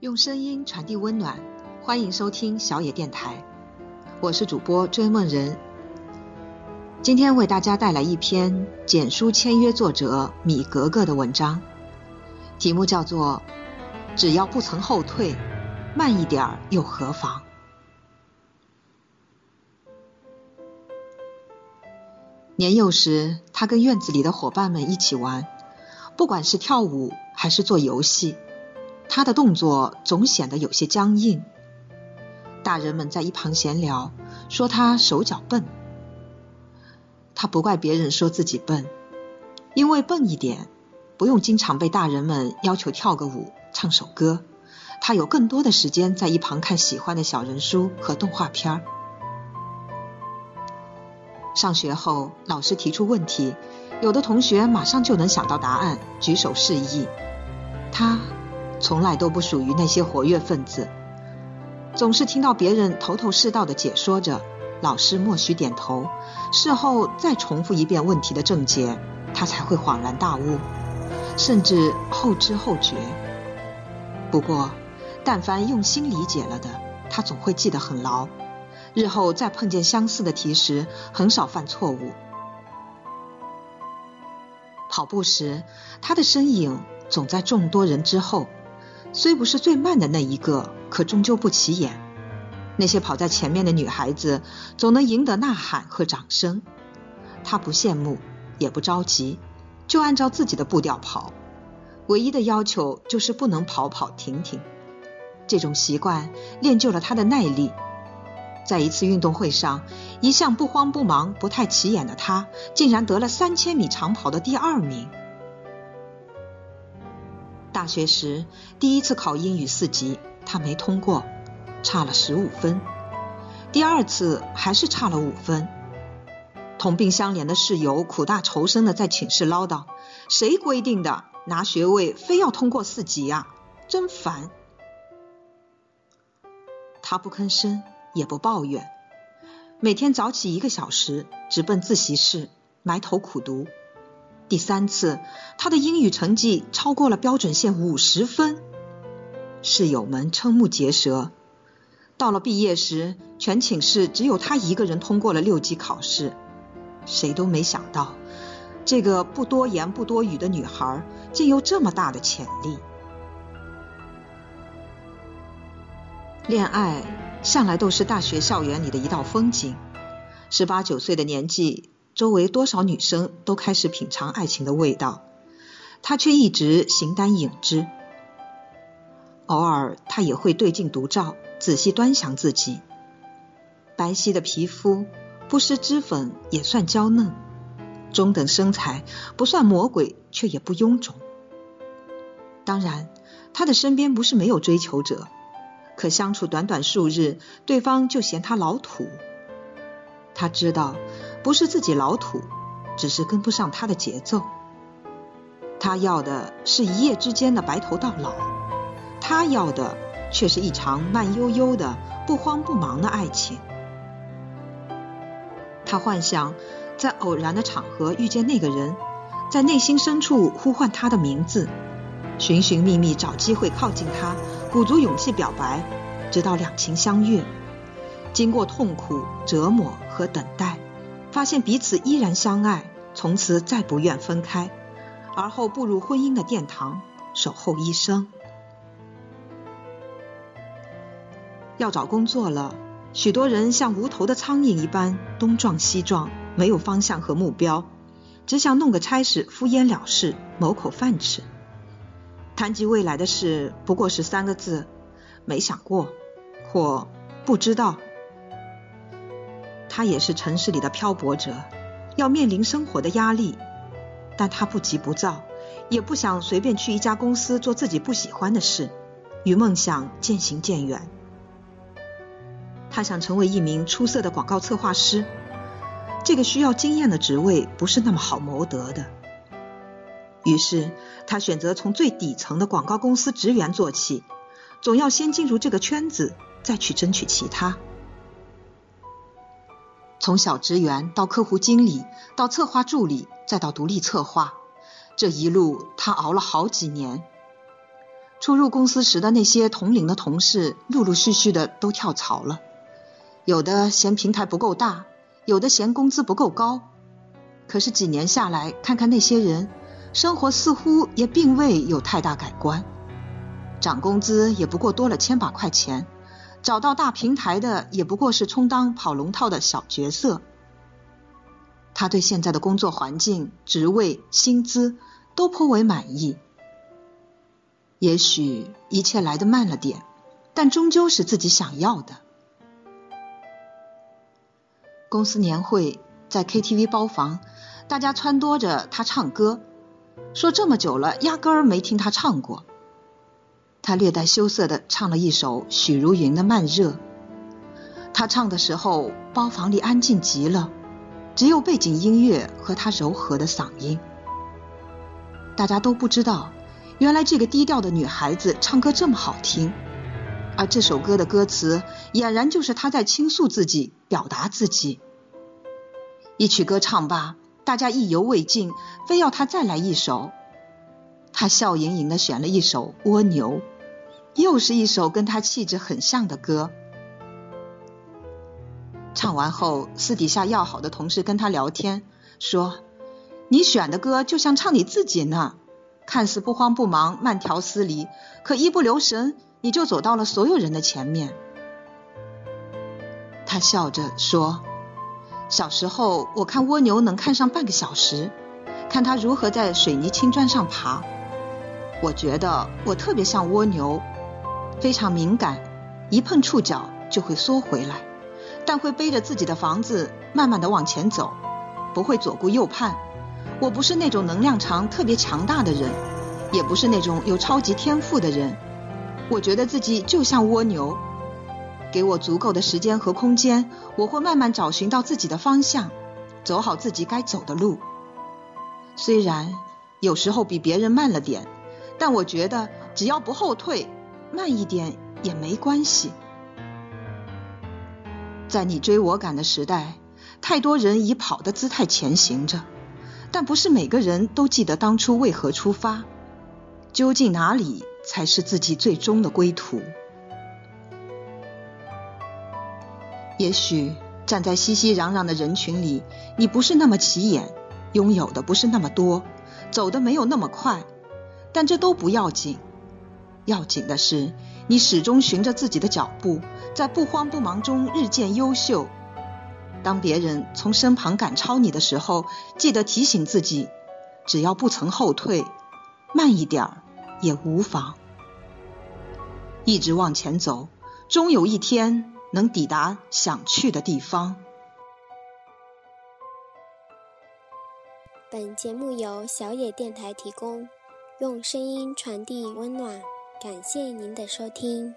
用声音传递温暖，欢迎收听小野电台，我是主播追梦人。今天为大家带来一篇简书签约作者米格格的文章，题目叫做《只要不曾后退，慢一点又何妨》。年幼时，他跟院子里的伙伴们一起玩，不管是跳舞还是做游戏。他的动作总显得有些僵硬，大人们在一旁闲聊，说他手脚笨。他不怪别人说自己笨，因为笨一点，不用经常被大人们要求跳个舞、唱首歌，他有更多的时间在一旁看喜欢的小人书和动画片。上学后，老师提出问题，有的同学马上就能想到答案，举手示意，他。从来都不属于那些活跃分子，总是听到别人头头是道的解说着，老师默许点头，事后再重复一遍问题的症结，他才会恍然大悟，甚至后知后觉。不过，但凡用心理解了的，他总会记得很牢，日后再碰见相似的题时，很少犯错误。跑步时，他的身影总在众多人之后。虽不是最慢的那一个，可终究不起眼。那些跑在前面的女孩子总能赢得呐喊和掌声。他不羡慕，也不着急，就按照自己的步调跑。唯一的要求就是不能跑跑停停。这种习惯练就了他的耐力。在一次运动会上，一向不慌不忙、不太起眼的他，竟然得了三千米长跑的第二名。大学时第一次考英语四级，他没通过，差了十五分。第二次还是差了五分。同病相怜的室友苦大仇深的在寝室唠叨：“谁规定的？拿学位非要通过四级啊？真烦！”他不吭声，也不抱怨，每天早起一个小时，直奔自习室，埋头苦读。第三次，他的英语成绩超过了标准线五十分，室友们瞠目结舌。到了毕业时，全寝室只有他一个人通过了六级考试。谁都没想到，这个不多言不多语的女孩竟有这么大的潜力。恋爱向来都是大学校园里的一道风景。十八九岁的年纪。周围多少女生都开始品尝爱情的味道，他却一直形单影只。偶尔，他也会对镜独照，仔细端详自己。白皙的皮肤，不施脂粉也算娇嫩；中等身材，不算魔鬼，却也不臃肿。当然，他的身边不是没有追求者，可相处短短数日，对方就嫌他老土。他知道。不是自己老土，只是跟不上他的节奏。他要的是一夜之间的白头到老，他要的却是一场慢悠悠的、不慌不忙的爱情。他幻想在偶然的场合遇见那个人，在内心深处呼唤他的名字，寻寻觅觅找机会靠近他，鼓足勇气表白，直到两情相悦。经过痛苦、折磨和等待。发现彼此依然相爱，从此再不愿分开，而后步入婚姻的殿堂，守候一生。要找工作了，许多人像无头的苍蝇一般东撞西撞，没有方向和目标，只想弄个差事敷衍了事，谋口饭吃。谈及未来的事，不过是三个字：没想过，或不知道。他也是城市里的漂泊者，要面临生活的压力，但他不急不躁，也不想随便去一家公司做自己不喜欢的事，与梦想渐行渐远。他想成为一名出色的广告策划师，这个需要经验的职位不是那么好谋得的。于是他选择从最底层的广告公司职员做起，总要先进入这个圈子，再去争取其他。从小职员到客户经理，到策划助理，再到独立策划，这一路他熬了好几年。初入公司时的那些同龄的同事，陆陆续续的都跳槽了，有的嫌平台不够大，有的嫌工资不够高。可是几年下来，看看那些人，生活似乎也并未有太大改观，涨工资也不过多了千把块钱，找到大平台的也不过是充当跑龙套的小角色。他对现在的工作环境、职位、薪资都颇为满意。也许一切来得慢了点，但终究是自己想要的。公司年会在 KTV 包房，大家撺掇着他唱歌，说这么久了，压根儿没听他唱过。他略带羞涩的唱了一首许茹芸的《慢热》。他唱的时候，包房里安静极了，只有背景音乐和他柔和的嗓音。大家都不知道。原来这个低调的女孩子唱歌这么好听，而这首歌的歌词俨然就是她在倾诉自己、表达自己。一曲歌唱罢，大家意犹未尽，非要她再来一首。他笑盈盈的选了一首《蜗牛》，又是一首跟他气质很像的歌。唱完后，私底下要好的同事跟他聊天，说：“你选的歌就像唱你自己呢。”看似不慌不忙、慢条斯理，可一不留神，你就走到了所有人的前面。他笑着说：“小时候我看蜗牛能看上半个小时，看它如何在水泥青砖上爬。我觉得我特别像蜗牛，非常敏感，一碰触角就会缩回来，但会背着自己的房子慢慢的往前走，不会左顾右盼。”我不是那种能量场特别强大的人，也不是那种有超级天赋的人。我觉得自己就像蜗牛，给我足够的时间和空间，我会慢慢找寻到自己的方向，走好自己该走的路。虽然有时候比别人慢了点，但我觉得只要不后退，慢一点也没关系。在你追我赶的时代，太多人以跑的姿态前行着。但不是每个人都记得当初为何出发，究竟哪里才是自己最终的归途？也许站在熙熙攘攘的人群里，你不是那么起眼，拥有的不是那么多，走的没有那么快，但这都不要紧。要紧的是，你始终循着自己的脚步，在不慌不忙中日渐优秀。当别人从身旁赶超你的时候，记得提醒自己，只要不曾后退，慢一点儿也无妨。一直往前走，终有一天能抵达想去的地方。本节目由小野电台提供，用声音传递温暖，感谢您的收听。